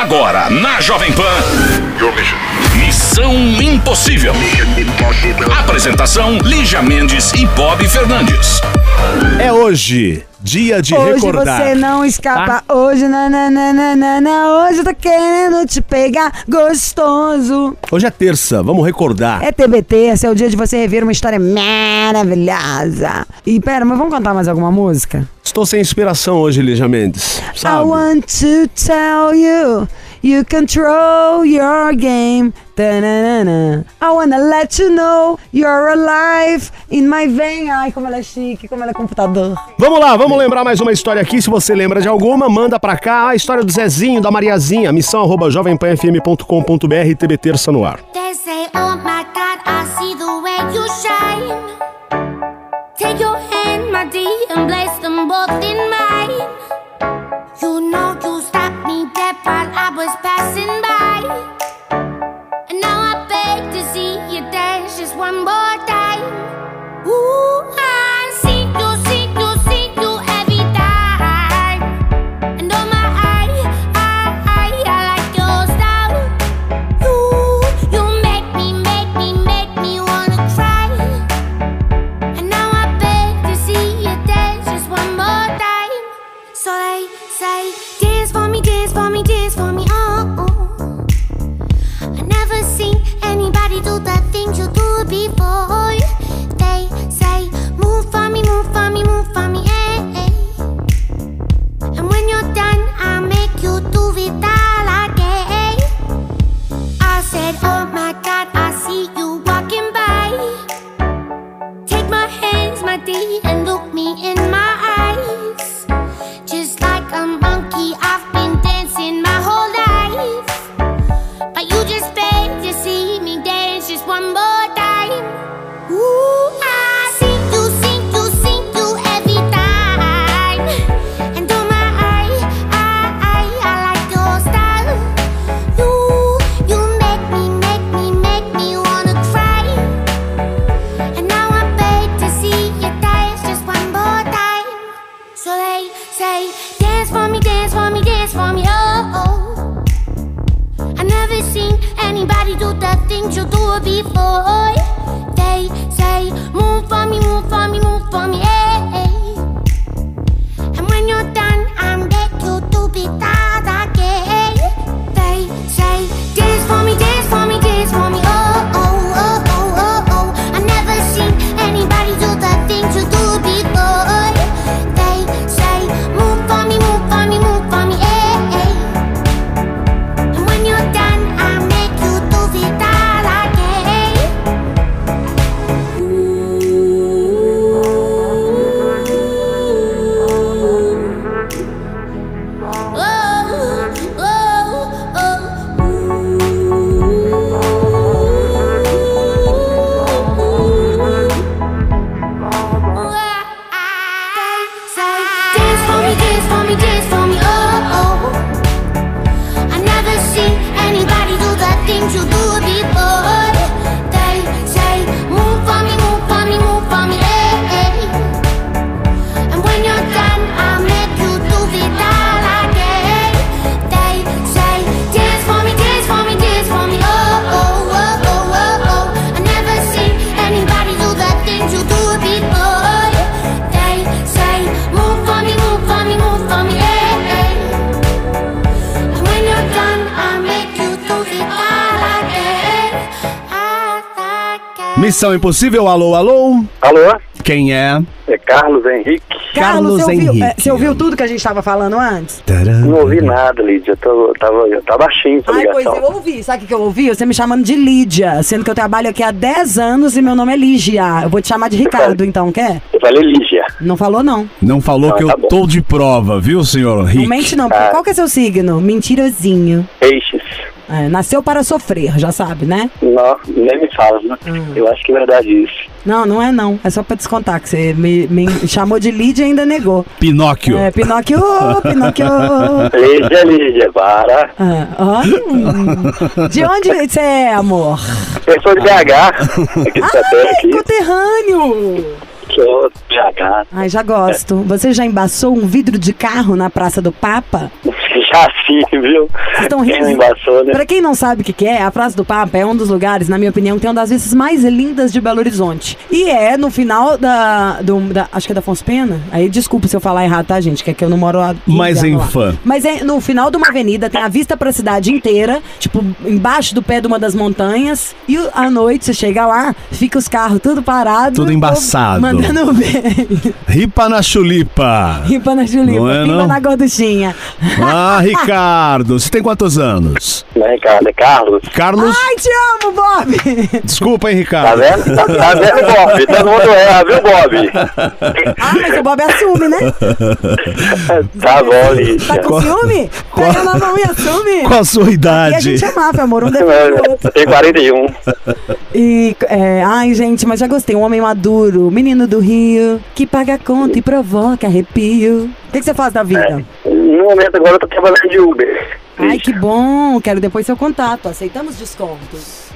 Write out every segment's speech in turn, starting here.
Agora, na Jovem Pan. Missão Impossível. Apresentação: Lígia Mendes e Bob Fernandes. É hoje, dia de Hoje recordar. você não escapa, hoje nananana, hoje eu tô querendo te pegar gostoso. Hoje é terça, vamos recordar. É TBT, esse é o dia de você rever uma história maravilhosa. E pera, mas vamos cantar mais alguma música? Estou sem inspiração hoje, Lígia Mendes. I Sabe? want to tell you, you control your game. Tananana. I wanna let you know you're alive in my vein. Ai, como ela é chique, como ela é computador. Vamos lá, vamos lembrar mais uma história aqui. Se você lembra de alguma, manda pra cá a história do Zezinho, da Mariazinha. Missão arroba jovempanfm.com.br TB Terça no ar. They say, oh my God, I see the way you shine. Take your hand, my dear, and place them both in Impossível, alô, alô. Alô? Quem é? É Carlos Henrique. Carlos você ouviu, Henrique. é, você ouviu tudo que a gente tava falando antes? Não ouvi nada, Lídia. Eu tô, tava, eu tava baixinho essa Ai, pois eu ouvi. Sabe o que que eu ouvi? Você me chamando de Lídia, sendo que eu trabalho aqui há 10 anos e meu nome é Lígia. Eu vou te chamar de Ricardo, então, quer? Eu falei Lígia. Não falou, não. Não falou Ah, que tá eu bom. tô de prova, viu, senhor Não Rick? mente, não. porque Ah. Qual que é seu signo? Mentirosinho. Peixes. É, nasceu para sofrer, já sabe, né? Não, nem me fala, né? Hum. Eu acho que é verdade isso. Não, não é não. É só pra descontar que você me, me chamou de Lídia e ainda negou. Pinóquio. É, Pinóquio, Pinóquio. Lídia, Lídia, para. Ah, hum. De onde você é, amor? Eu sou de BH, Ai, aqui. conterrâneo. Sou de BH. Ai, já gosto. Você já embaçou um vidro de carro na Praça do Papa? Já sim, viu? Vocês estão Quem rindo? embaçou, né? Pra quem não sabe o que, que é, a Praça do Papa é um dos lugares, na minha opinião, que tem uma das vistas mais lindas de Belo Horizonte. E é no final da. Do, da acho que é da Afonso Pena. Aí desculpa se eu falar errado, tá, gente? Que é que eu não moro lá. Mas em fã. Mas é no final de uma avenida, tem a vista pra cidade inteira, tipo, embaixo do pé de uma das montanhas. E à noite você chega lá, fica os carros tudo parados. Tudo embaçado. Mandando ver. Ripa na chulipa. Ripa na Julipa, Não é, ripa não? na gorduchinha. Ah, Ricardo, você tem quantos anos? Não é Ricardo, é Carlos. Carlos, Ai, te amo, Bob! desculpa, hein, Tá Ricardo. vendo? Tá, tá vendo, Bob? Todo mundo erra, viu, Bob? Ah, mas o Bob assume, né? Tá bom, Lígia. Tá com ciúme? Pega na mão e assume. Qual a sua E a idade? gente é máfia, amor, um defende. Eu tenho 41. E, é, ai, gente, mas já gostei. Um homem maduro, menino do Rio, que paga conta e provoca arrepio. O que, que você faz da vida? No momento agora eu tô trabalhando de Uber. Ai, que bom. Quero depois seu contato. Aceitamos descontos.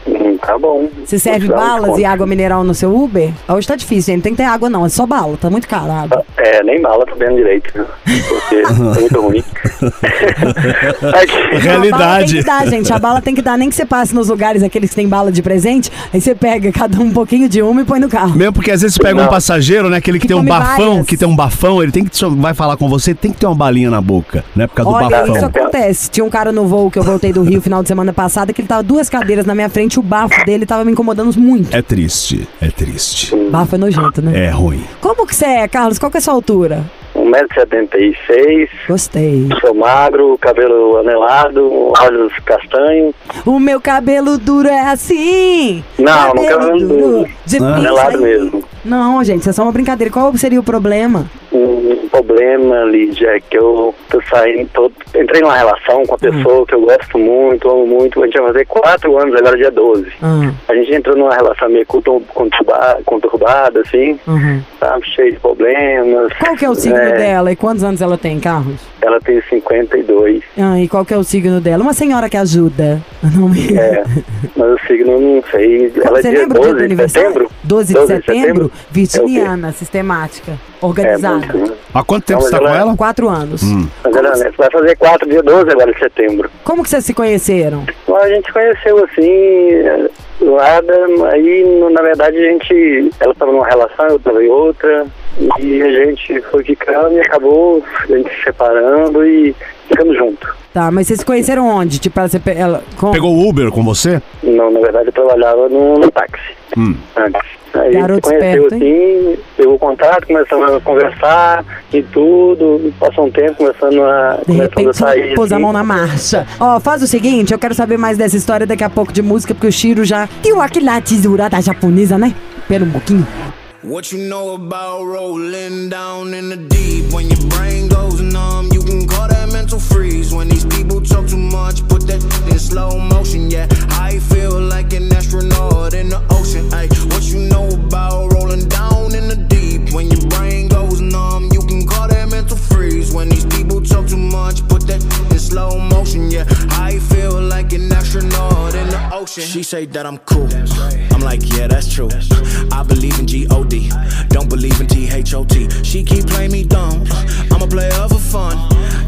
Tá bom. Você serve Vou um balas e água mineral no seu Uber? Hoje tá difícil, gente. Não tem que ter água, não. É só bala. Tá muito caro a água. É, nem bala tô vendo direito, porque é muito ruim. Realidade. A bala tem que dar, gente. A bala tem que dar. Nem que você passe nos lugares aqueles que tem bala de presente. Aí você pega cada um um pouquinho de uma e põe no carro. Mesmo porque às vezes você pega um Não. passageiro, né? Aquele que, Que tem um bafão, várias. que tem um bafão, ele tem que vai falar com você, tem que ter uma balinha na boca, né? Por causa do Olha, bafão. isso acontece. Tinha um cara no voo que eu voltei do Rio final de semana passada que ele tava duas cadeiras na minha frente, o bafo dele tava me incomodando muito. É triste, é triste. Bafo é nojento, né? É ruim. Como que você é, Carlos? Qual que é a sua altura? 1,76m, Gostei. sou magro, cabelo anelado, olhos castanhos. O meu cabelo duro é assim. Não, não cabelo duro. De Ah. Anelado mesmo. Não, gente, isso é só uma brincadeira. Qual seria o problema? Um problema, Lídia, é que eu saindo, tô, entrei numa relação com uma pessoa que eu gosto muito, amo muito. A gente vai fazer quatro anos, agora é dia 12. Ah, A gente entrou numa relação meio contur- conturba- conturbada, assim, uhum. sabe? Cheio de problemas. Qual que é o signo É, dela e quantos anos ela tem, Carlos? Ela tem 52. Ah, e qual que é o signo dela? Uma senhora que ajuda. Não me... É, mas o signo não sei. Ela é Você dia lembra o dia do 12 de setembro? 12 de setembro? Virginiana, sistemática, É, organizada. muito. Há quanto tempo Não, você tá mas com ela-? Quatro anos. Mas ela né, vai fazer 4 dia 12 agora de setembro. Como que vocês se conheceram? Então, a gente conheceu assim, nada, aí no- na verdade a gente, ela estava numa relação, eu estava em outra, e a gente foi ficando e acabou a gente se separando e ficando junto. Tá, mas vocês se conheceram onde? Tipo, ela, você, ela com... Pegou o Uber com você? Não, na verdade eu trabalhava no, no táxi Hum. antes. Aí Garoto a conheceu esperto, assim, pegou contato, começamos a conversar e tudo, passou um tempo começando a, De começando a repente, sair. pôs a assim. mão na marcha. Ó, faz o seguinte, eu quero saber mais dessa história daqui a pouco de música, porque o Shiro já deu aquela tesourada japonesa, né? Pera um pouquinho. What you know about rolling down in the deep? When your brain goes numb, you can call that mental freeze. When these people talk too much, put that in slow motion. Yeah, I feel like an astronaut in the ocean. Ay, what you know about rolling down in the deep? When your brain goes numb, you can call that mental freeze. When these people talk too much, put that in slow motion. Yeah, I feel like an astronaut in the ocean. She say that I'm cool. I'm like, yeah, that's true. I believe in G-O-D. Don't believe in T-H-O-T. She keep playing me dumb. I'm a player for fun.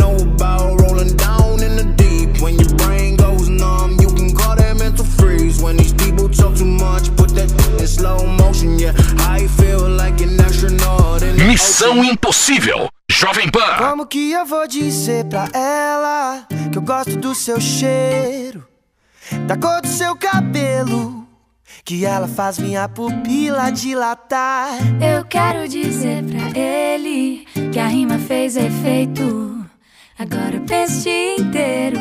know about rolling down in the deep. When your brain goes numb, you can call that mental freeze. When these people talk too much, put that in slow motion. Yeah, I feel like an astronaut. Missão Impossível, Jovem Pan. Como que eu vou dizer pra ela que eu gosto do seu cheiro, da cor do seu cabelo? Que ela faz minha pupila dilatar. Eu quero dizer pra ele que a rima fez efeito. Agora eu penso o dia inteiro.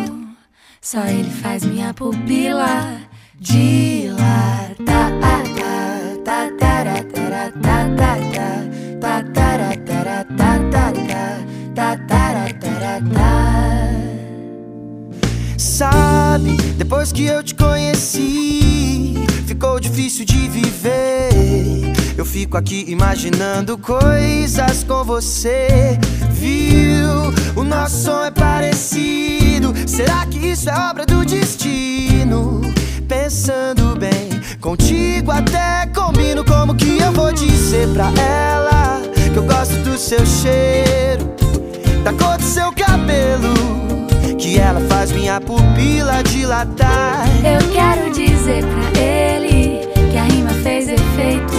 Só ele faz minha pupila dilatar. Sabe, depois que eu te conheci, ficou difícil de viver. Eu fico aqui imaginando coisas com você. Viu? O nosso som é parecido. Será que isso é obra do destino? Pensando bem, contigo até combino. Como que eu vou dizer pra ela que eu gosto do seu cheiro, da cor do seu cabelo? Que ela faz minha pupila dilatar. Eu quero dizer pra ele que a rima fez efeito.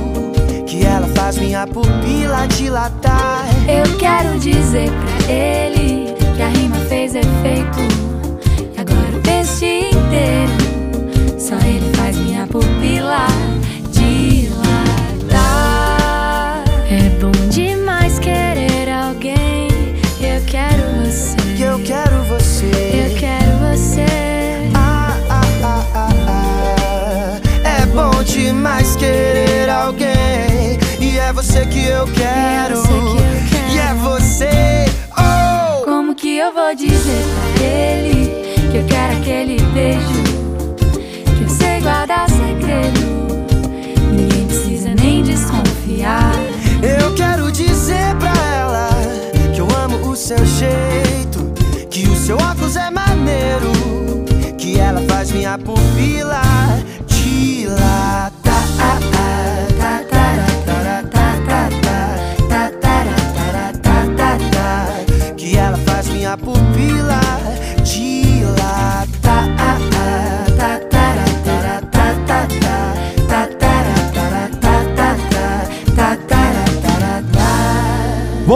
que ela faz minha pupila dilatar? Eu quero dizer pra ele que a rima fez efeito. E agora o dia inteiro. Só ele faz minha pupila dilatar. É bom demais querer alguém. Eu quero você. Eu quero você. Eu quero você. Ah, ah, ah, ah, ah. É bom demais você que eu quero. você que eu quero. E é você. Oh! Como que eu vou dizer pra ele que eu quero aquele beijo? Que eu sei guardar segredo. Ninguém precisa nem desconfiar. Eu quero dizer pra ela que eu amo o seu jeito, que o seu óculos é maneiro, que ela faz minha pupila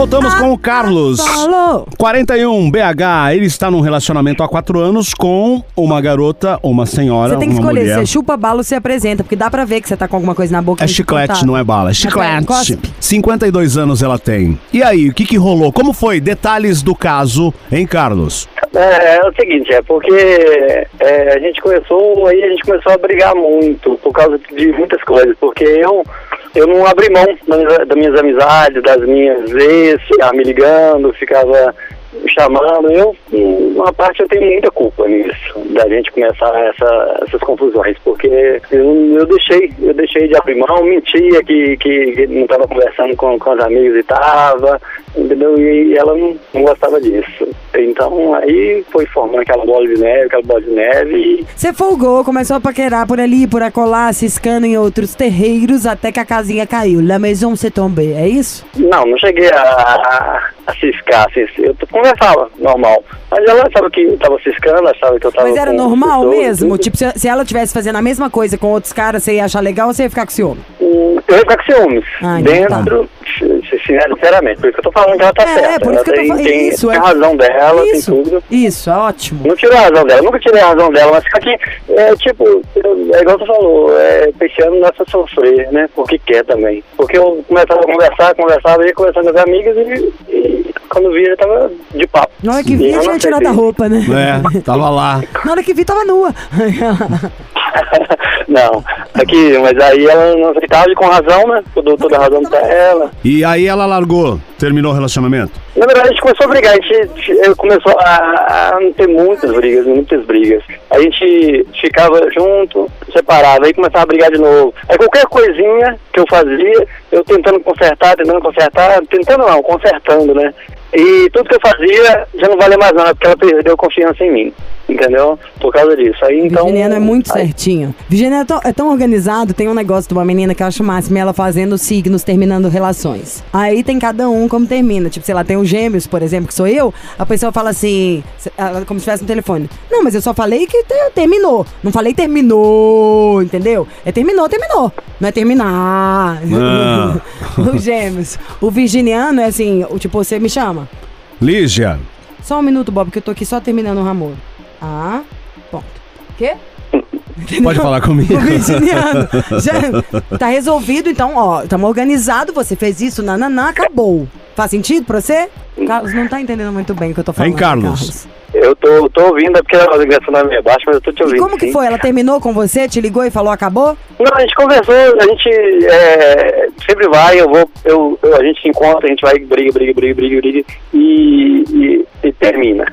Voltamos com o Carlos. Falou! 41, BH. Ele está num relacionamento há quatro anos com uma garota, uma senhora, Você tem que uma escolher, mulher. você chupa bala ou se apresenta, porque dá pra ver que você tá com alguma coisa na boca. É chiclete, não é bala. É chiclete. cospe. 52 anos ela tem. E aí, o que que rolou? Como foi? Detalhes do caso, hein, Carlos? É, é o seguinte, é porque é, a gente começou, aí a gente começou a brigar muito por causa de muitas coisas, porque eu, eu não abri mão das, das minhas amizades, das minhas ex, ficava me ligando, ficava chamando, eu, uma parte eu tenho muita culpa nisso, da gente começar essa, essas confusões, porque eu, eu deixei, eu deixei de abrir mão, mentia que, que não estava conversando com, com os amigos e tava, entendeu? E ela não, não gostava disso. Então aí foi formando aquela bola de neve, aquela bola de neve Você folgou, começou a paquerar por ali, por acolá, ciscando em outros terreiros, até que a casinha caiu. La maison se tombe, é isso? Não, não cheguei a, a, ciscar, assim, eu t- conversava normal. Mas ela achava que eu tava ciscando, achava que eu tava Mas era normal mesmo? Tipo, se, se ela tivesse fazendo a mesma coisa com outros caras, você ia achar legal ou você ia ficar com ciúme? Eu ia ficar com ciúmes. Ah, então dentro, si- sinceramente, por isso que eu tô falando que ela tá É, certa. por isso ela que eu tô tem, falando. tem, Isso, tem é. a razão dela, isso, tem tudo. isso, é ótimo. Não tirei a razão dela, nunca tirei a razão dela, mas só que, é tipo, é igual você falou, é, é só sofrer, né? Porque quer também. Porque eu começava a conversar, conversava, ia conversando com as amigas e, e quando vi, já tava de papo. Na hora que vi, eu tinha tirado a roupa, né? É, tava lá. Na hora que vi, tava nua. não, aqui, mas aí ela não aceitava e com razão, né? Eu dou toda a razão pra ela. E aí ela largou, terminou o relacionamento. Na verdade, a gente começou a brigar, a gente eh, começou a, a ter muitas brigas, muitas brigas. A gente ficava junto, separado, aí começava a brigar de novo. Aí qualquer coisinha que eu fazia, eu tentando consertar, tentando consertar, tentando não, consertando, né? E tudo que eu fazia já não valia mais nada, porque ela perdeu confiança em mim, entendeu? Por causa disso. Aí então. Virginiano é muito aí- certinho. Virginiano é tão, é tão organizado, tem um negócio de uma menina que eu acho máximo, ela fazendo signos, terminando relações. Aí tem cada um como termina. Tipo, sei lá, tem os gêmeos, por exemplo, que sou eu, a pessoa fala assim, como se estivesse no telefone. Não, mas eu só falei que te- terminou. Não falei terminou, entendeu? É terminou, terminou. Não é terminar. Ah. os gêmeos. O virginiano é assim, o tipo, você me chama. Lígia, Só um minuto, Bob, que eu tô aqui só terminando o ramor. Ah, ponto. Quê? pode falar comigo? Virginiano. Já tá resolvido, então, ó, estamos organizados, você fez isso, nananã, acabou. Faz sentido pra você? Carlos não tá entendendo muito bem o que eu tô falando. Hein, Carlos? Eu tô, tô ouvindo, é porque a ligação não é meio baixa, mas eu tô te E ouvindo. como que sim. foi? Ela terminou com você, te ligou e falou acabou? Não, a gente conversou, a gente é, sempre vai, eu vou, eu, eu- a gente se encontra, a gente vai, briga, briga, briga, briga, briga, e, e, e termina.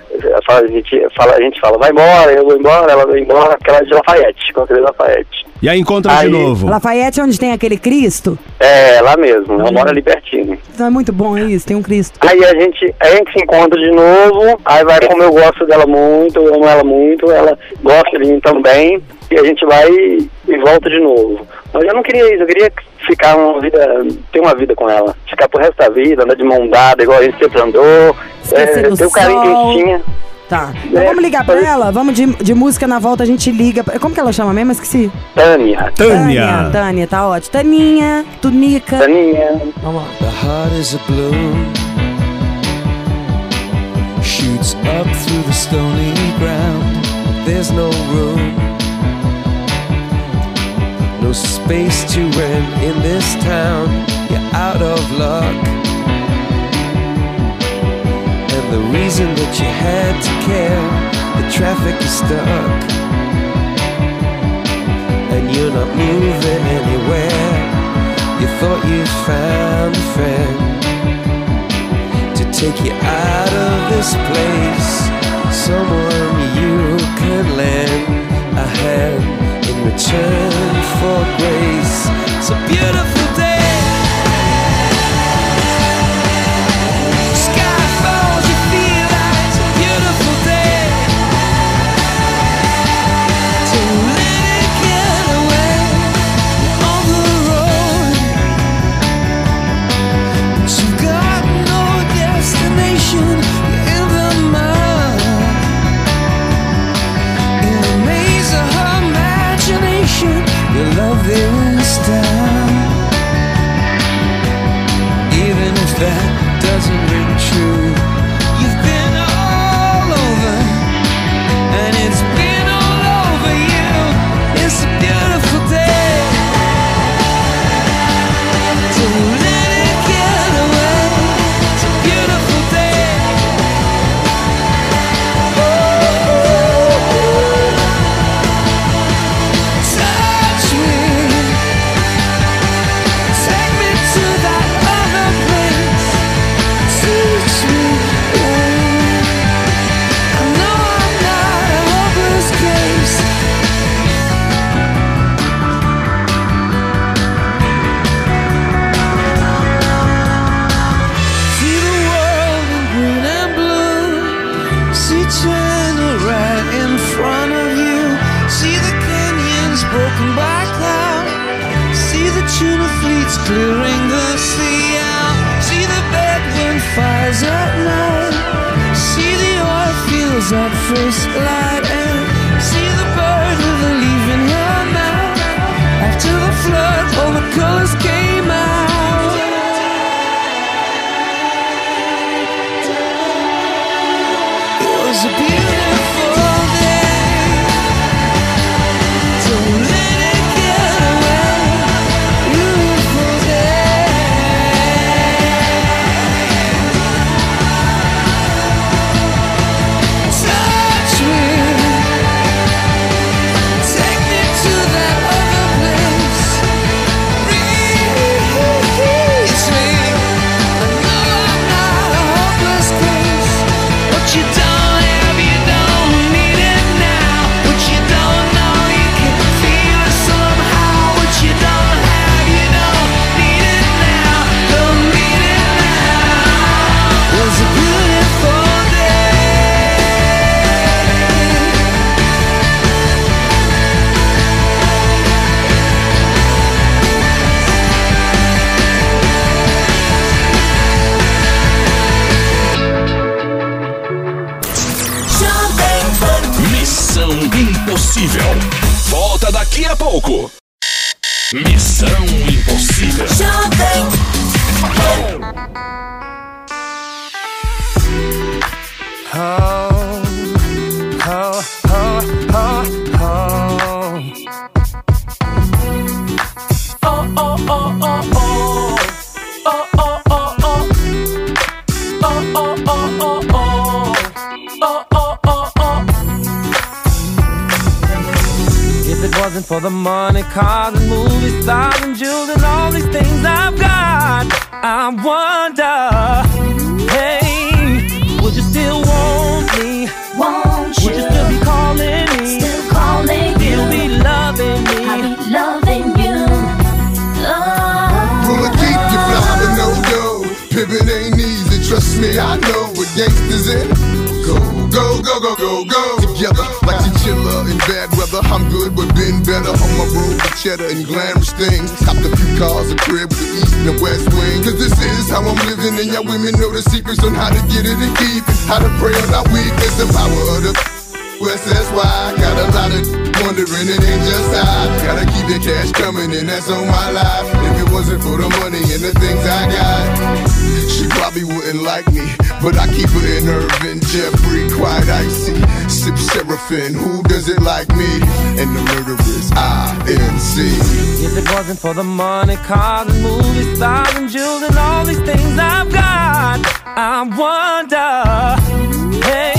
A, gente fala, a gente fala, vai embora, eu vou embora, ela vai embora, porque ela é de Lafayette, contra Lafayette. E aí encontra de Aí- novo. Lafayette, onde tem aquele Cristo? É, lá mesmo, ela mora ali pertinho. Então é muito bom isso, tem um Cristo. Aí a gente, a gente se encontra de novo, aí vai como eu gosto dela muito, eu amo ela muito, ela gosta de mim também, e a gente vai e volta de novo. Mas eu não queria isso, eu queria ficar uma vida, ter uma vida com ela, ficar pro resto da vida, andar de mão dada, igual a gente sempre andou, Esquecer é, ter o carinho que a gente tinha. Tá. Então É, vamos ligar pra ela? Vamos de, de música na volta, a gente liga. pra- Como que ela chama mesmo? Esqueci. Tânia, Tânia. Tânia, tá ótimo. Taninha, Tunica. Taninha, Vamos lá. The heart is a balloon, shoots up through the stony ground. There's no room, no space to rent in this town. You're out of luck. The reason that you had to care, the traffic is stuck. And you're not moving anywhere. You thought you found a friend to take you out of this place. Someone you could lend a hand in return for grace. It's a beautiful day. Wasn't for the money, cars and movie stars and jewels and all these things I've got, I wonder, hey, would you still want me? Won't Would you still be calling me? Still calling me? Still be loving me? I be loving you. Oh. Gonna keep you fly, but no dough. Pimpin' ain't easy, trust me, I know what gangsters in. Go, go, go, go, go, go. Together, like chinchilla in bad weather. I'm good, but been better on my road with cheddar and glamorous things. Copped a few cars, a crib with the east and the west wing. Cause this is how I'm living, and y'all women know the secrets on how to get it and keep it. How to pray on our weakness, the power of the West, that's why I got a lot of wondering, it ain't just I. Gotta keep the cash coming, and that's on my life. If it wasn't for the money and the things I got, she probably wouldn't like me. But I keep her in Irvin, Jeffrey, quite icy. Sip Seraphim, who does it like me? And the murderers, INC. If it wasn't for the money, cars and movie stars and jewels and all these things I've got, I wonder, hey,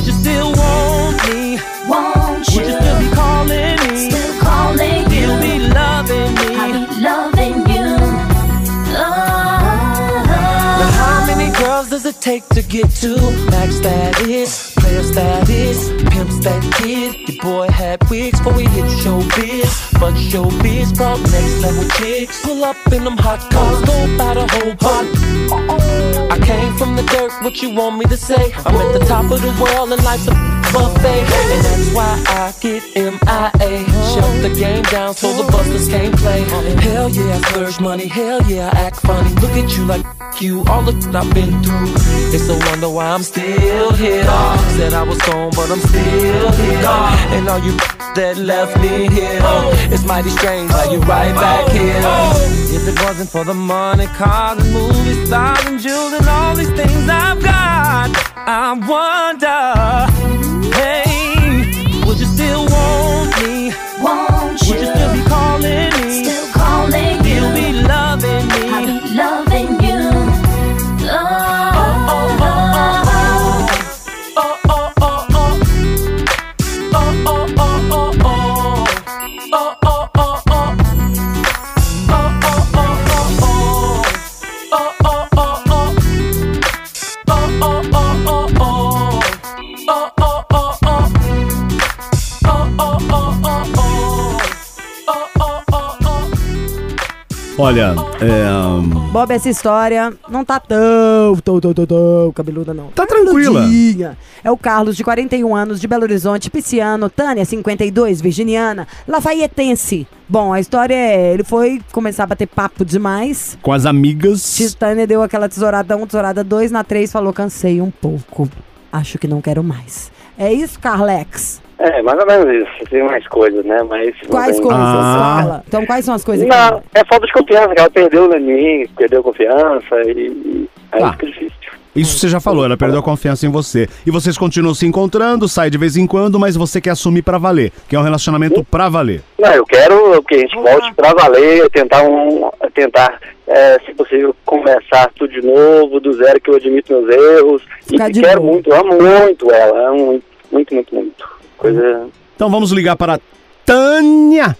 would you still want me? Won't Would you still be calling me? Still calling Still you. be loving me? I be loving you. Now Oh. how many girls does it take to get to max status, player status, pimp that kid? Boy had wigs before we hit showbiz, but showbiz brought next level chicks. Pull up in them hot cars, go by the whole pot. I came from the dirt, what you want me to say? I'm at the top of the world and life's a buffet, and that's why I get MIA. Shut the game down so the busters can't play. Hell yeah, I splurge money. Hell yeah, I act funny. Look at you like you, all the shit I've been through. It's a wonder why I'm still here. Said I was gone, but I'm still here. And all you that left me here, oh, it's mighty strange how you right back here. Oh. If it wasn't for the money, cars and movie stars and jewels and all these things I've got, I wonder, Olha, é. Bob, essa história não tá tão, tão, tão, tão, tão cabeluda, não. Tá tranquila. É o Carlos, de 41 anos, de Belo Horizonte, pisciano. Tânia, 52, virginiana. Lafaietense. Bom, a história é, ele foi começar a bater papo demais. Com as amigas. Titânia deu aquela tesourada 1, tesourada 2, na 3 falou, cansei um pouco. Acho que não quero mais. É isso, Carlex? É, mais ou menos isso. Tem mais coisas, né? Mas. Quais tem- coisas? Ah. Fala. Então, quais são as coisas que... Não, é falta de confiança, que ela perdeu em mim, perdeu confiança e. e aí Tá. fica difícil. Isso você já falou, ela perdeu a confiança em você. E vocês continuam se encontrando, sai de vez em quando, mas você quer assumir pra valer. Que é um relacionamento pra valer. Não, eu quero que a gente volte pra valer, tentar um. tentar, é, se possível, começar tudo de novo, do zero, que eu admito meus erros. Ficar e quero boa. muito, amo muito ela, amo muito, muito, muito, muito. Coisa. Então vamos ligar para Tânia.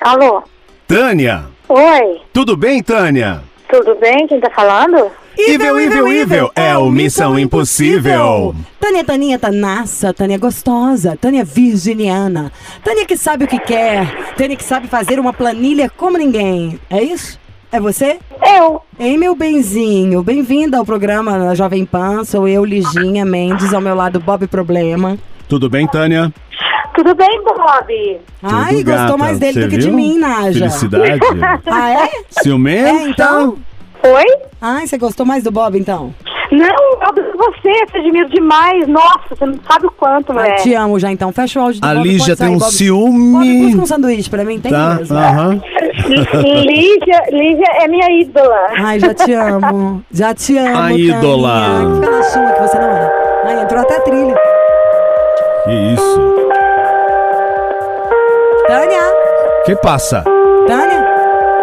Alô? Tânia. Oi, Tudo bem, Tânia? tudo bem? Quem tá falando? Evil, evil, evil. É o Missão Impossível. Tânia, Taninha, Tanassa, Tânia gostosa, Tânia virginiana, Tânia que sabe o que quer, Tânia que sabe fazer uma planilha como ninguém. É isso? É você? Eu. Ei, meu benzinho, bem-vinda ao programa na Jovem Pan. Sou eu, Liginha Mendes, ao meu lado Bob Problema. Tudo bem, Tânia? Tudo bem, Bob? Ai, Tudo, gostou gata. mais dele Cê do que de viu? mim, Naja. Felicidade. Ah, é? Ciumenta? É, então? Oi? Ai, você gostou mais do Bob, então? Não, o Bob não você, eu te admiro demais. Nossa, você não sabe o quanto, Ah, mulher. te amo já, então. Fecha o áudio do A Bob, Lígia pode tem sair, um Bob. Bob, ciúme. busca um sanduíche pra mim, tem Tá? mesmo. Aham. Lígia, Lígia é minha ídola. Ai, já te amo. Já te amo, A Taninha. ídola. Fica na sua, que você não é. Ai, entrou até a trilha. Que isso? Tânia! Que passa? Tânia?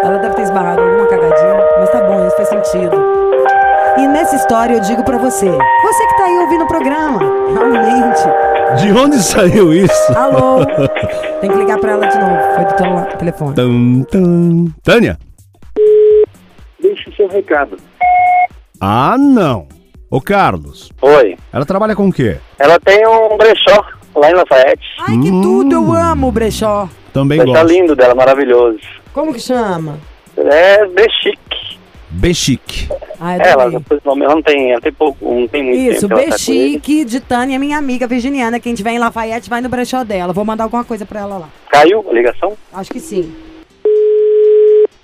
Ela deve ter esbarrado em alguma cagadinha, mas tá bom, isso faz sentido. E nessa história eu digo pra você, você que tá aí ouvindo o programa, realmente, De onde saiu isso? alô, tem que ligar pra ela de novo, foi do tele- telefone. Tum, tum. Tânia? Deixe seu recado. Ah, não. Ô, Carlos, Oi. ela trabalha com o quê? Ela tem um brechó lá em Lafayette. Ai, que tudo, eu amo o brechó. Também Brechó gosto. lindo dela, maravilhoso. Como que chama? É Bechique. Bechique. Ai, É, ela, adorei. depois, ela não tem, ela tem pouco, não tem muito Isso, tempo. que ela tá. Bechique de Tânia, minha amiga virginiana. Quem tiver em Lafayette vai no brechó dela. Vou mandar alguma coisa pra ela lá. Caiu a ligação? Acho que sim.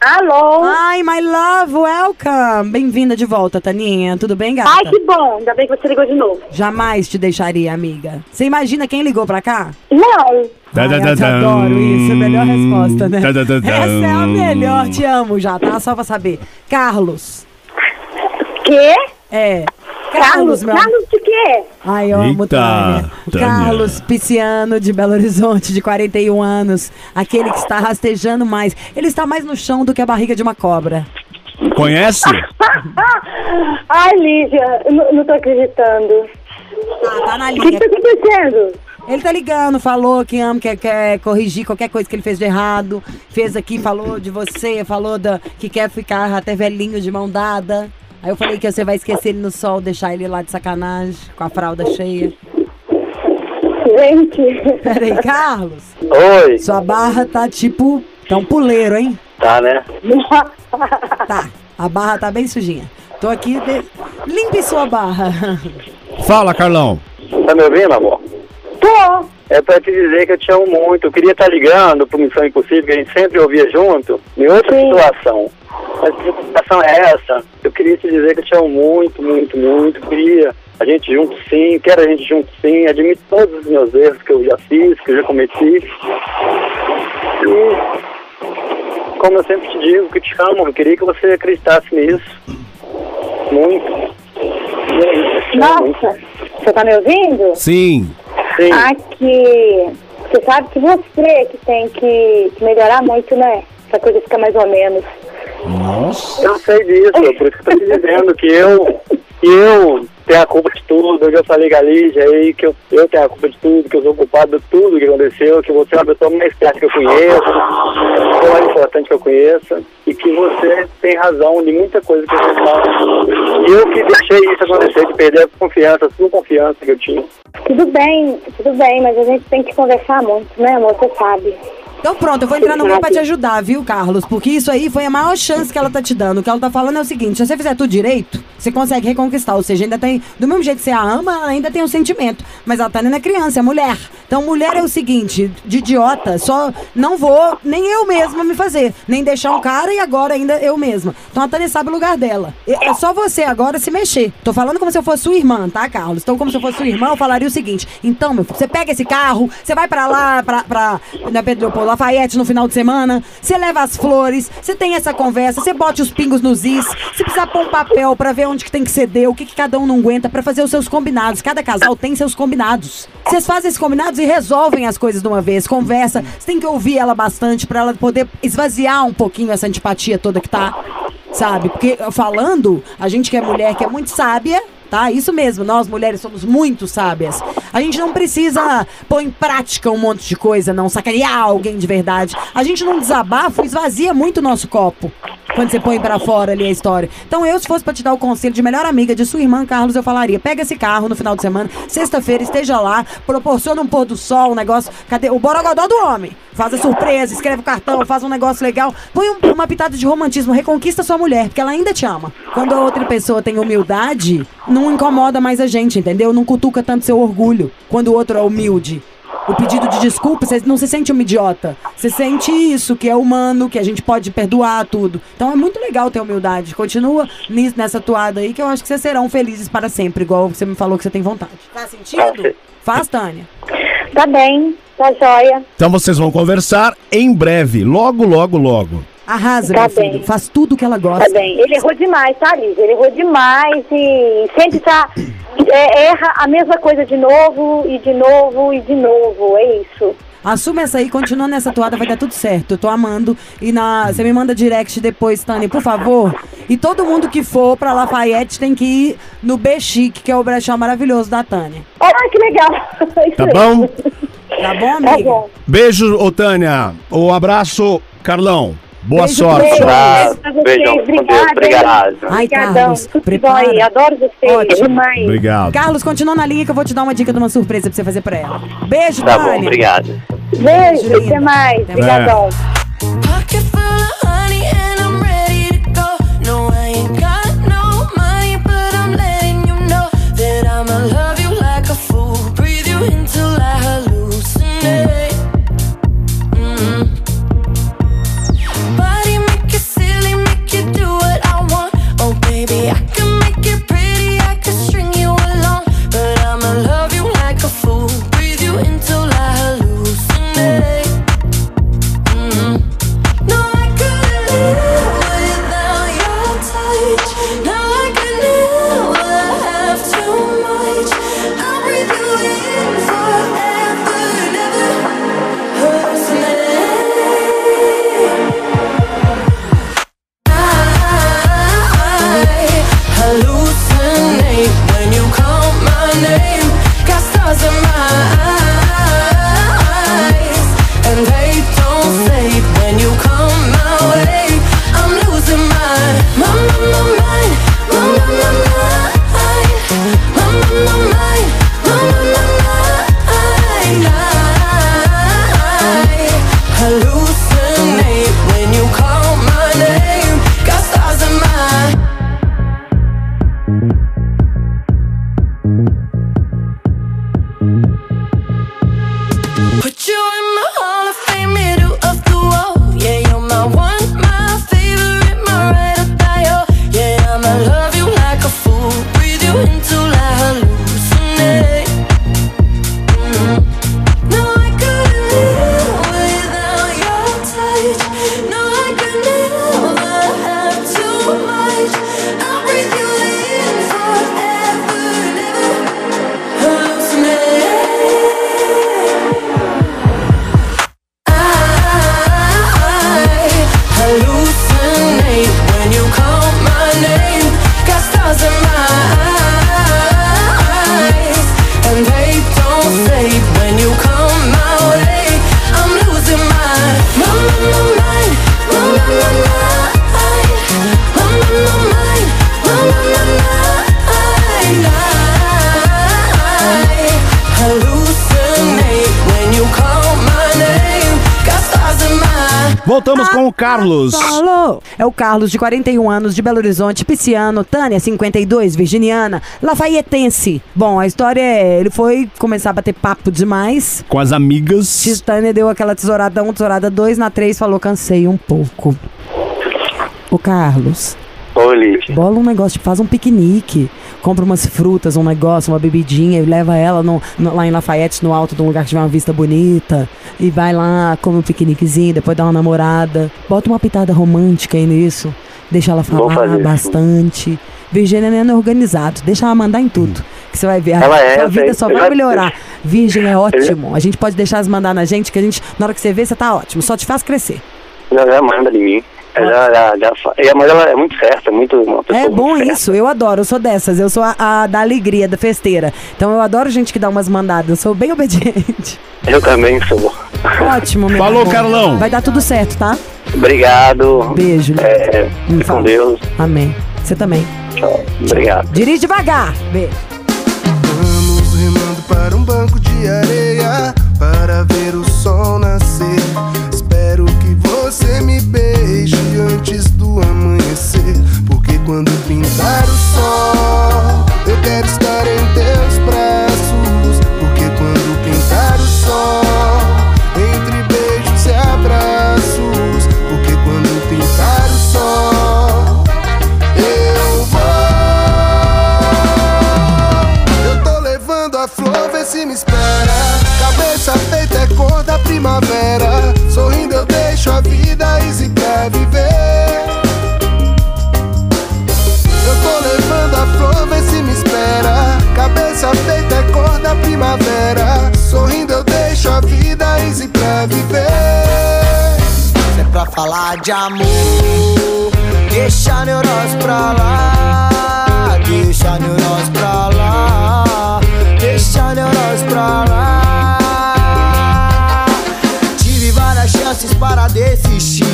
Alô? Ai, my love, welcome. Bem-vinda de volta, Taninha. Tudo bem, gata? Ai, que bom. Ainda bem que você ligou de novo. Jamais te deixaria, amiga. Você imagina quem ligou pra cá? Não. Ai, eu te adoro isso, é a melhor resposta, né? Essa é a melhor, te amo já, tá? Só pra saber. Carlos. Quê? É. Carlos, Carlos, meu Carlos de quê? Ai, eu amo Eita, Tânia. Tânia. Carlos Pisciano, de Belo Horizonte, de 41 anos. Aquele que está rastejando mais. Ele está mais no chão do que a barriga de uma cobra. Conhece? Ai, Lígia, eu não, não tô acreditando. Tá, tá na O que que linha. tá acontecendo? Ele tá ligando, falou que ama, quer, quer corrigir qualquer coisa que ele fez de errado. Fez aqui, falou de você, falou da, que quer ficar até velhinho de mão dada. Aí eu falei que você vai esquecer ele no sol, deixar ele lá de sacanagem, com a fralda cheia. Gente, Peraí, Carlos. Oi. Sua barra tá tipo. Tá um puleiro, hein? Tá, né? Tá. A barra tá bem sujinha. Tô aqui. De... Limpe sua barra. Fala, Carlão. Tá me ouvindo, amor? Tô. É pra te dizer que eu te amo muito. Eu queria estar ligando pro Missão Impossível, que a gente sempre ouvia junto, em outra Sim. situação. Mas que situação é essa? Eu queria te dizer que eu te amo muito, muito, muito. Queria a gente junto sim, quero a gente junto sim. Admito todos os meus erros que eu já fiz, que eu já cometi. E, como eu sempre te digo, que te amo, eu queria que você acreditasse nisso. Muito. E é muito. Nossa, você tá me ouvindo? Sim. Sim. Aqui, você sabe que você que tem que que melhorar muito, né? Essa coisa fica mais ou menos. Nossa. Eu sei disso, por isso que eu tô te dizendo que eu, eu tenho a culpa de tudo. Eu já falei com a Lígia aí que eu, eu tenho a culpa de tudo, que eu sou culpado de tudo que aconteceu, que você é uma pessoa mais esperta que eu conheço, a pessoa mais importante que eu conheça, e que você tem razão de muita coisa que você fala. Eu que deixei isso acontecer, de perder a confiança, a sua confiança que eu tinha. Tudo bem, tudo bem, mas a gente tem que conversar muito, né, amor? Você sabe. Então pronto, eu vou entrar no meio pra te ajudar, viu, Carlos? Porque isso aí foi a maior chance que ela tá te dando. O que ela tá falando é o seguinte: se você fizer tudo direito, você consegue reconquistar. Ou seja, ainda tem. Do mesmo jeito que você a ama, ela ainda tem um sentimento. Mas ela tá não é criança, é mulher. Então, mulher é o seguinte: de idiota, só não vou nem eu mesma me fazer. Nem deixar um cara e agora ainda eu mesma. Então a Tânia sabe o lugar dela. É só você agora se mexer. Tô falando como se eu fosse sua irmã, tá, Carlos? Então, como se eu fosse sua irmã, eu falaria o seguinte: então, meu filho, você pega esse carro, você vai pra lá, pra, pra na Pedro Lafayette no final de semana, você leva as flores, você tem essa conversa, você bote os pingos nos is, se precisar pôr um papel pra ver onde que tem que ceder, o que, que cada um não aguenta, pra fazer os seus combinados. Cada casal tem seus combinados. Vocês fazem esses combinados e resolvem as coisas de uma vez, conversa. Você tem que ouvir ela bastante pra ela poder esvaziar um pouquinho essa antipatia toda que tá, sabe? Porque falando, a gente que é mulher, que é muito sábia, tá? Isso mesmo, nós mulheres somos muito sábias. A gente não precisa pôr em prática um monte de coisa, não sacanear alguém de verdade. A gente não desabafa esvazia muito o nosso copo. Quando você põe pra fora ali a história. Então, eu, se fosse pra te dar o conselho de melhor amiga de sua irmã, Carlos, eu falaria: pega esse carro no final de semana, sexta-feira, esteja lá, proporciona um pôr do sol, um negócio. Cadê? O borogodó do homem. Faz a surpresa, escreve o cartão, faz um negócio legal. Põe um- uma pitada de romantismo, reconquista sua mulher, porque ela ainda te ama. Quando a outra pessoa tem humildade, não incomoda mais a gente, entendeu? Não cutuca tanto seu orgulho quando o outro é humilde. O pedido de desculpa, você não se sente uma idiota. Você sente isso, que é humano, que a gente pode perdoar tudo. Então é muito legal ter humildade. Continua nisso, nessa toada aí, que eu acho que vocês serão felizes para sempre, igual você me falou que você tem vontade. Faz sentido? Faz, Tânia. Tá bem, tá joia. Então vocês vão conversar em breve, logo, logo, logo. Arrasa, Tá meu filho. bem. Faz tudo que ela gosta. Tá bem. Ele errou demais, tá, Liz? Ele errou demais e sempre tá. é, erra a mesma coisa de novo e de novo e de novo. É isso. Assume essa aí, continua nessa toada, vai dar tudo certo. Eu tô amando. E na, você me manda direct depois, Tânia, por favor. E todo mundo que for pra Lafayette tem que ir no Bechique, que é o brechó maravilhoso da Tânia. Olha que legal. Tá mesmo. bom? Tá bom, Tá amiga? bom. Beijo, ô Tânia. Um abraço, Carlão. Boa Beijo, sorte. beijo. Beijo pra vocês. Beijão, com Deus. Obrigado. Ai, Obrigadão. Carlos, prepara. aí. Adoro vocês. Ótimo. Demais. Obrigado. Carlos, continua na linha que eu vou te dar uma dica de uma surpresa pra você fazer pra ela. Beijo, Tá Tânia. bom, obrigado. Beijo. Até mais. Obrigadão. Pocket Voltamos com o Carlos. Alô! É o Carlos, de 41 anos, de Belo Horizonte, pisciano. Tânia, 52, virginiana. Lafaietense. Bom, a história é... Ele foi começar a bater papo demais. Com as amigas. Tânia deu aquela tesourada 1, tesourada 2, na 3 falou cansei um pouco. Ô Carlos, Oi, bola um negócio, faz um piquenique. Compra umas frutas, um negócio, uma bebidinha e leva ela no- no- lá em Lafayette, no alto de um lugar que tiver uma vista bonita. E vai lá, come um piqueniquezinho, depois dá uma namorada. Bota uma pitada romântica aí nisso. Deixa ela falar bastante. Virgínia é organizado, deixa ela mandar em tudo. Que você vai ver, a Ela é, sua vida só vai melhorar. Virgem é ótimo. A gente pode deixar elas mandar na gente, que a gente, na hora que você vê, você tá ótimo. Só te faz crescer. Ela manda de mim. Ela já fa- E a mãe dela é muito certa, muito uma pessoa É bom muito certa. isso, eu adoro, eu sou dessas, eu sou a, a da alegria, da festeira. Então eu adoro gente que dá umas mandadas, eu sou bem obediente. Eu também sou. Ótimo, meu Falou, amor. Carlão. Vai dar tudo certo, tá? Obrigado. Beijo. É, Me fique fala. com Deus. Amém. Você também. Tchau. Obrigado. Dirige devagar. Beijo. Vamos remando para um banco de areia para ver o sol nascer. Quando pintar o sol, eu quero estar falar de amor. Deixa a neurose pra lá, deixa a neurose pra lá, deixa a neurose pra lá. Tive várias chances para desistir,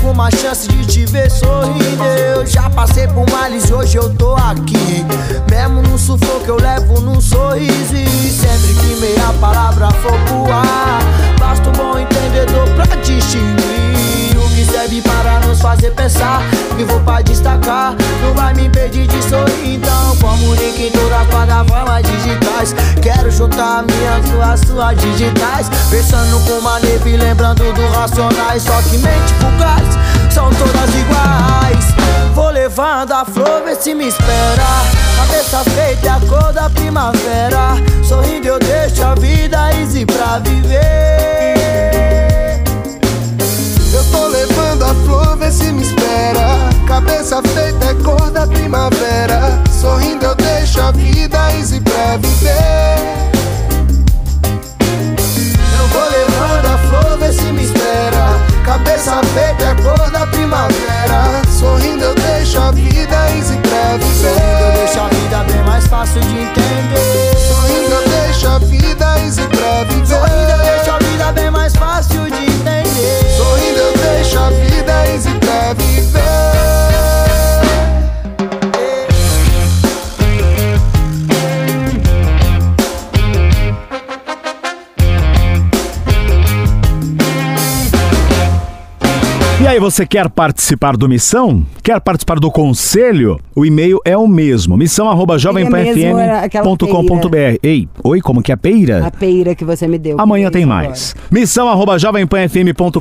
com uma chance de te ver sorrindo. Eu já passei por males e hoje eu tô aqui. Mesmo no sufoco eu levo num sorriso e sempre que meia palavra for pro ar, basta um bom entendedor pra distinguir que serve para nos fazer pensar. Que vou pra destacar, não vai me impedir de sorrir. Então comunique em todas as plataformas digitais. Quero juntar minhas duas suas digitais, pensando com uma neve, lembrando do racionais. Só que mente fugaz, são todas iguais. Vou levando a flor, vê se me espera. Cabeça feita é a cor da primavera. Sorrindo eu deixo a vida easy pra viver. Eu tô levando a flor, vê se me espera. Cabeça feita é cor da primavera. Sorrindo eu deixo a vida easy pra viver. Eu vou levando a flor, vê se me espera. Cabeça feita é cor da primavera. Sorrindo eu deixo a vida easy pra Sorrindo eu deixo a viver. vida bem mais fácil de entender. Sorrindo eu deixo a vida easy pra viver. Sorrindo eu deixo a vida bem mais fácil de entender. Sorrindo eu deixo a vida easy pra viver. Você quer participar do Missão? Quer participar do conselho? O e-mail é o mesmo, missão@jovempanfm.com.br. Ei, oi, como que é a peira? A peira que você me deu. Amanhã tem é mais. Missão arroba jovempanfm.com.br.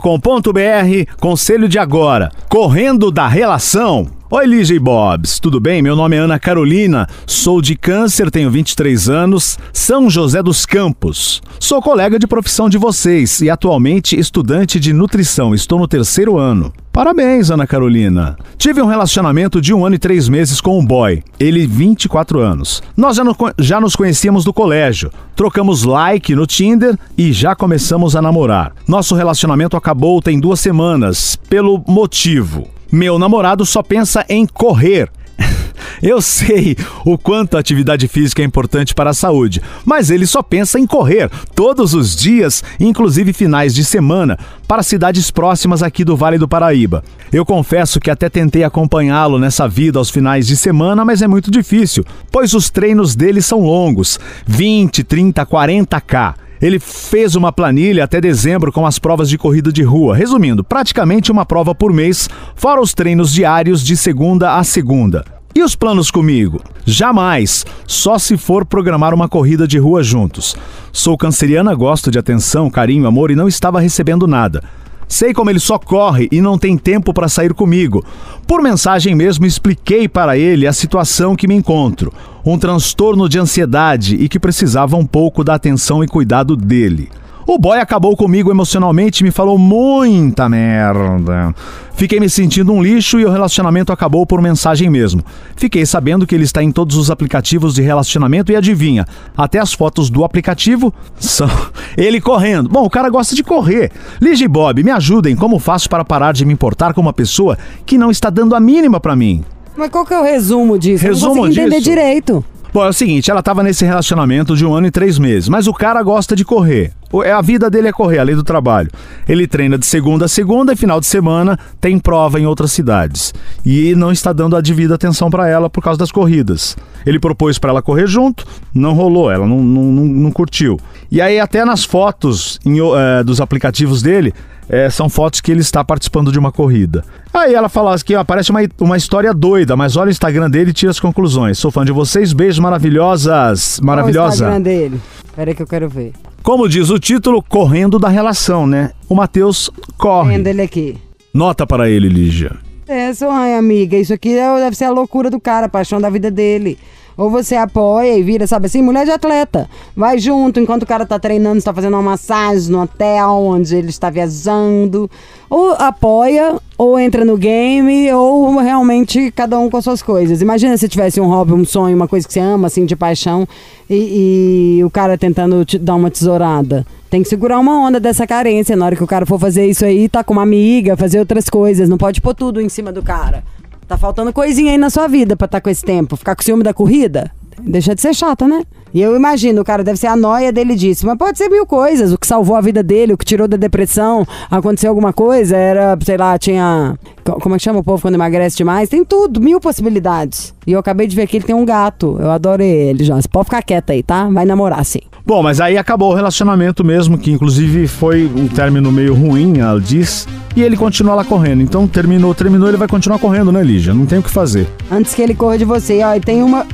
Conselho de agora. Correndo da relação. Oi, Lígia e Bobs, tudo bem? Meu nome é Ana Carolina, sou de câncer, tenho 23 anos, São José dos Campos. Sou colega de profissão de vocês e atualmente estudante de nutrição, estou no terceiro ano. Parabéns, Ana Carolina. Tive um relacionamento de um ano e três meses com um boy, ele 24 anos. Nós já, no- já nos conhecíamos do colégio, trocamos like no Tinder e já começamos a namorar. Nosso relacionamento acabou tem duas semanas, pelo motivo. Meu namorado só pensa em correr. Eu sei o quanto a atividade física é importante para a saúde, mas ele só pensa em correr todos os dias, inclusive finais de semana, para cidades próximas aqui do Vale do Paraíba. Eu confesso que até tentei acompanhá-lo nessa vida aos finais de semana, mas é muito difícil, pois os treinos dele são longos 20, 30, 40k. Ele fez uma planilha até dezembro com as provas de corrida de rua. Resumindo, praticamente uma prova por mês, fora os treinos diários de segunda a segunda. E os planos comigo? Jamais, só se for programar uma corrida de rua juntos. Sou canceriana, gosto de atenção, carinho, amor e não estava recebendo nada. Sei como ele só corre e não tem tempo para sair comigo. Por mensagem mesmo expliquei para ele a situação que me encontro, um transtorno de ansiedade e que precisava um pouco da atenção e cuidado dele. O boy acabou comigo emocionalmente e me falou muita merda. Fiquei me sentindo um lixo e o relacionamento acabou por mensagem mesmo. Fiquei sabendo que ele está em todos os aplicativos de relacionamento e adivinha, até as fotos do aplicativo são ele correndo. Bom, o cara gosta de correr. Lige Bob, me ajudem, como faço para parar de me importar com uma pessoa que não está dando a mínima para mim? Mas qual que é o resumo disso? Eu Resumo não consegui entender direito. Bom, é o seguinte, ela tava nesse relacionamento de um ano e três meses, mas o cara gosta de correr. É A vida dele é correr, além do trabalho. Ele treina de segunda a segunda e final de semana tem prova em outras cidades. E não está dando a devida atenção pra ela por causa das corridas. Ele propôs pra ela correr junto, não rolou, ela não, não, não, não curtiu. E aí até nas fotos em eh, dos aplicativos dele, eh, são fotos que ele está participando de uma corrida. Aí ela fala que ó, parece uma, uma história doida, mas olha o Instagram dele e tira as conclusões. Sou fã de vocês, beijos maravilhosas. Qual o Maravilhosa. Instagram dele? Peraí que eu quero ver. Como diz o título, correndo da relação, né? O Matheus corre. Vendo ele aqui. Nota para ele, Lígia. É, sua ai, amiga, isso aqui é- deve ser a loucura do cara, a paixão da vida dele. Ou você apoia e vira, sabe assim, mulher de atleta. Vai junto enquanto o cara tá treinando, está fazendo uma massagem no hotel onde ele está viajando. Ou apoia, ou entra no game, ou realmente cada um com as suas coisas. Imagina se tivesse um hobby, um sonho, uma coisa que você ama, assim, de paixão, e, e o cara tentando te dar uma tesourada. Tem que segurar uma onda dessa carência. Na hora que o cara for fazer isso aí, tá com uma amiga, fazer outras coisas. Não pode pôr tudo em cima do cara. Tá faltando coisinha aí na sua vida pra estar com esse tempo. Ficar com ciúme da corrida? Deixa de ser chata, né? E eu imagino, cara deve ser a noia dele disso. Mas pode ser mil coisas. O que salvou a vida dele, o que tirou da depressão, aconteceu alguma coisa, era, sei lá, tinha. co- Como é que chama o povo quando emagrece demais? Tem tudo, mil possibilidades. E eu acabei de ver que ele tem um gato. Eu adoro ele. Você pode ficar quieta aí, tá? Vai namorar sim. Bom, mas aí acabou o relacionamento mesmo, que inclusive foi um término meio ruim, ela diz. E ele continua lá correndo. Então terminou, terminou, ele vai continuar correndo, né, Lígia? Não tem o que fazer. Antes que ele corra de você, ó, e tem uma.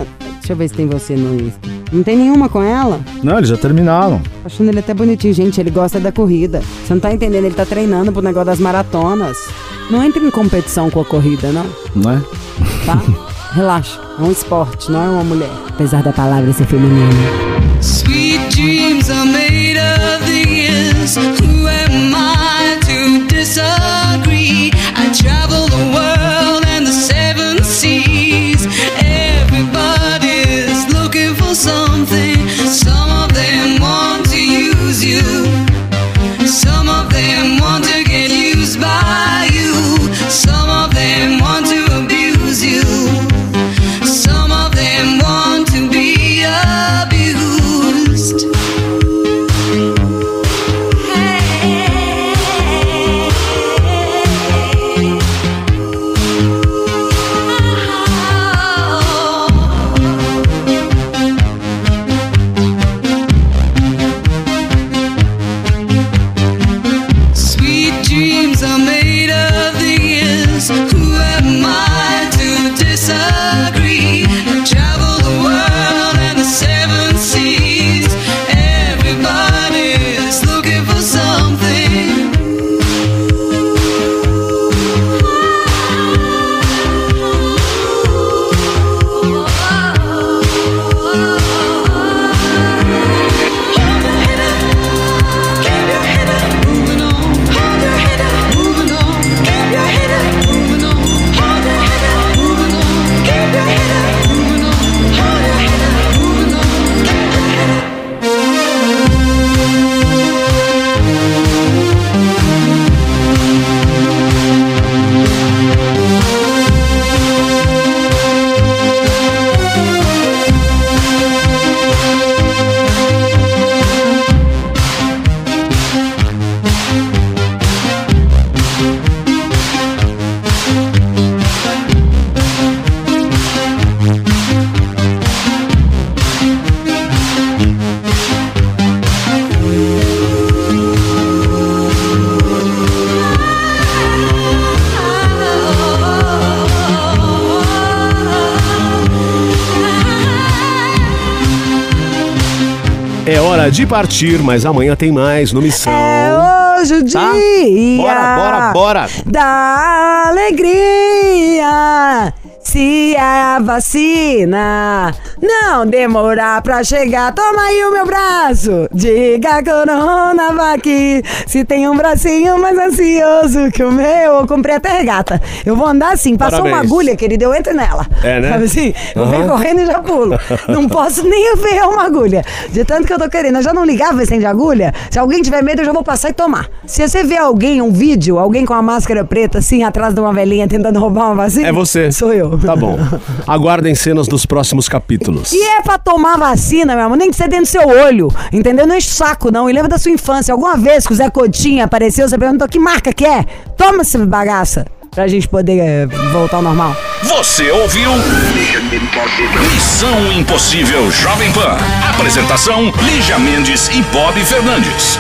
Deixa eu ver se tem você no Insta. Não tem nenhuma com ela? Não, eles já terminaram. Tô achando ele até bonitinho, gente. Ele gosta da corrida. Você não tá entendendo, ele tá treinando pro negócio das maratonas. Não entre em competição com a corrida, não, Né? tá? Relaxa. É um esporte, não é uma mulher. Apesar da palavra ser feminina. Sweet dreams are made of these. Who am I to disagree? De partir, mas amanhã tem mais no Missão. É hoje o dia Tá? Bora, bora, bora. da alegria. Se a vacina não demorar pra chegar, toma aí o meu braço. Diga Coronavac, se tem um bracinho mais ansioso que o meu. Eu comprei até regata. Eu vou andar assim, passou uma Parabéns. agulha, querido, eu entro nela. É, né? Sabe assim? Eu venho Aham. correndo e já pulo. Não posso nem ver uma agulha. De tanto que eu tô querendo. Eu já não ligava esse de agulha. Se alguém tiver medo, eu já vou passar e tomar. Se você vê alguém, um vídeo, alguém com uma máscara preta, assim, atrás de uma velhinha tentando roubar uma vacina. É você. Sou eu. Tá bom. Aguardem cenas dos próximos capítulos. E é pra tomar vacina, meu amor, nem que você dentro do seu olho, entendeu? Não enche o saco, não. E lembra da sua infância. Alguma vez que o Zé Coutinho apareceu, você perguntou que marca que é? Toma essa bagaça, pra gente poder eh, voltar ao normal. Você ouviu? Missão Impossível Jovem Pan. Apresentação: Lígia Mendes e Bob Fernandes.